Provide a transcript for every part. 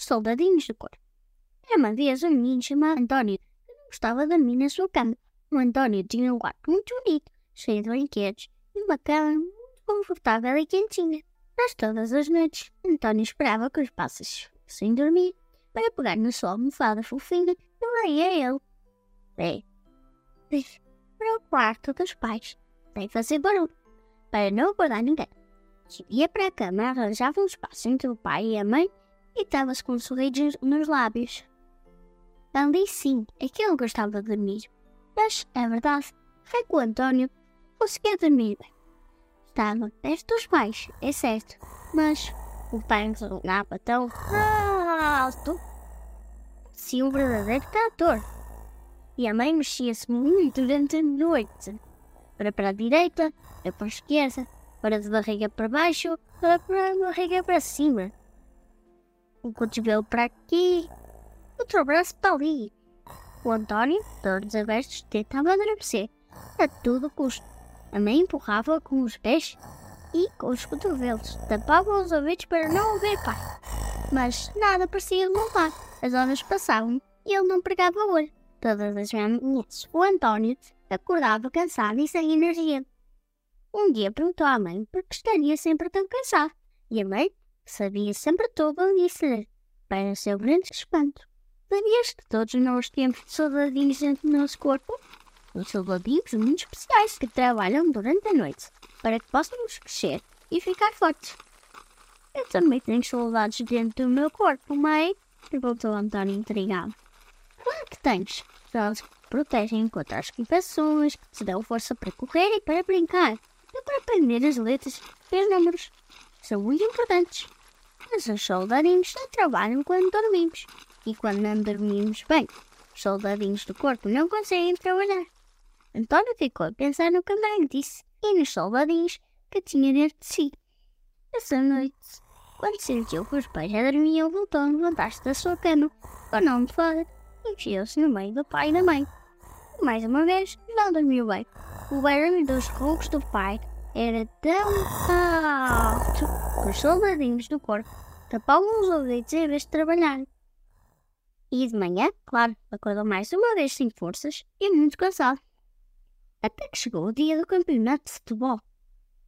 os soldadinhos do corpo. Era uma vez um menino chamado António que não gostava de dormir na sua cama. O António tinha um quarto muito bonito, cheio de brinquedos e uma cama muito confortável e quentinha. Mas todas as noites, António esperava que os pássaros fossem dormir para pegar na sua almofada fofinha e leia ele. É, para o quarto dos pais, sem fazer barulho, para não acordar ninguém. Subia para a cama, arranjava um espaço entre o pai e a mãe e estava-se com um sorriso nos lábios. Ali sim, é que ele gostava de dormir. Mas, é verdade, foi que o António conseguia dormir bem. Estava perto dos pais, é certo, mas o pai resonava tão alto, se um verdadeiro trator. E a mãe mexia-se muito durante a noite, para para a direita, para para a esquerda, para de barriga para baixo, para para a barriga para cima. Um cotovelo para aqui, outro braço para ali. O António, todos abertos, tentava adormecer, a todo custo. A mãe empurrava com os pés e com os cotovelos, tapava os ouvidos para não ouvir pai. Mas nada parecia mudar. As horas passavam e ele não pregava o olho. Todas as manhãs, o António acordava cansado e sem energia. Um dia perguntou à mãe por que estaria sempre tão cansado. E a mãe, sabia sempre tudo, disse-lhe, para seu grande espanto: Sabias que todos nós temos soldadinhos dentro do nosso corpo? Os soldadinhos muito especiais que trabalham durante a noite para que possamos crescer e ficar fortes. Eu também tenho soldados dentro do meu corpo, mãe? Perguntou António intrigado. Claro que tens. Eles protegem contra as equipações, te dão força para correr e para brincar, e para aprender as letras e os números. São muito importantes. Mas os soldadinhos só trabalham quando dormimos. E quando não dormimos bem, os soldadinhos do corpo não conseguem trabalhar. António ficou a pensar no que a mãe disse e nos soldadinhos que tinha dentro de si. Essa noite, quando sentiu que os pais já dormiam, voltou a levantar-se da sua cama, com a mão de fora, e enfiou-se no meio do pai e da mãe. Mais uma vez, não dormiu bem. O barulho dos roncos do pai era tão que os soldadinhos do corpo tapavam os ouvidos em vez de trabalhar. E de manhã, claro, acordou mais uma vez sem forças e muito cansado. Até que chegou o dia do campeonato de futebol.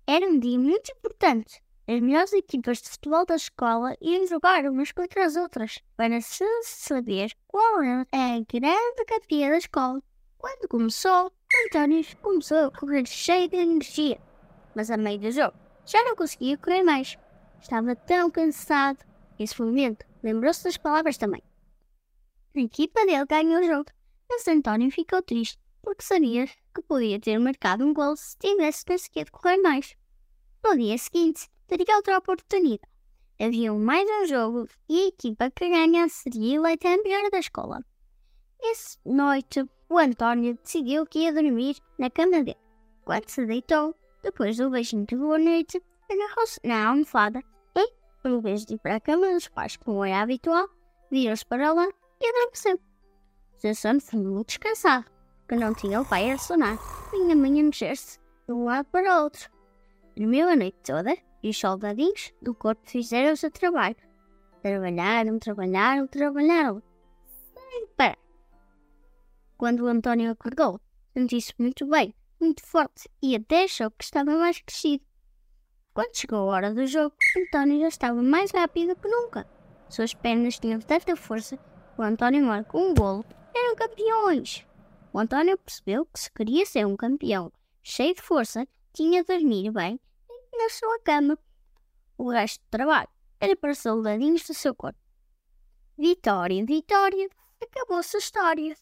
Era um dia muito importante. As melhores equipas de futebol da escola iam jogar umas contra as outras para se saber qual era a grande campeã da escola. Quando começou, António começou a correr cheio de energia, mas a meio do jogo já não conseguia correr mais. Estava tão cansado. Nesse momento, lembrou-se das palavras também. A equipa dele ganhou o jogo, mas António ficou triste porque sabia que podia ter marcado um gol se tivesse conseguido correr mais. No dia seguinte, teria outra oportunidade. Havia mais um jogo e a equipa que ganhasse seria eleita a melhor da escola. Essa noite, o António decidiu que ia dormir na cama dele. Quando se deitou, depois do beijinho de boa noite, agarrou-se na almofada e, em vez de ir para a cama dos pais como era habitual, virou-se para lá e adormeceu. Seu sono foi muito descansado, porque não tinha o pai a sonar, nem a mãe a mexer-se de um lado para o outro. Dormiu a noite toda e os soldadinhos do corpo fizeram o seu trabalho. Trabalharam, trabalharam, trabalharam, sem parar. Quando o António acordou, sentiu-se muito bem, muito forte e até achou que estava mais crescido. Quando chegou a hora do jogo, António já estava mais rápido que nunca. Suas pernas tinham tanta força que o António marcou um golo. Eram campeões! O António percebeu que se queria ser um campeão cheio de força, tinha de dormir bem na sua cama. O resto do trabalho era para soldadinhos do seu corpo. Vitória, Vitória, acabou-se a história.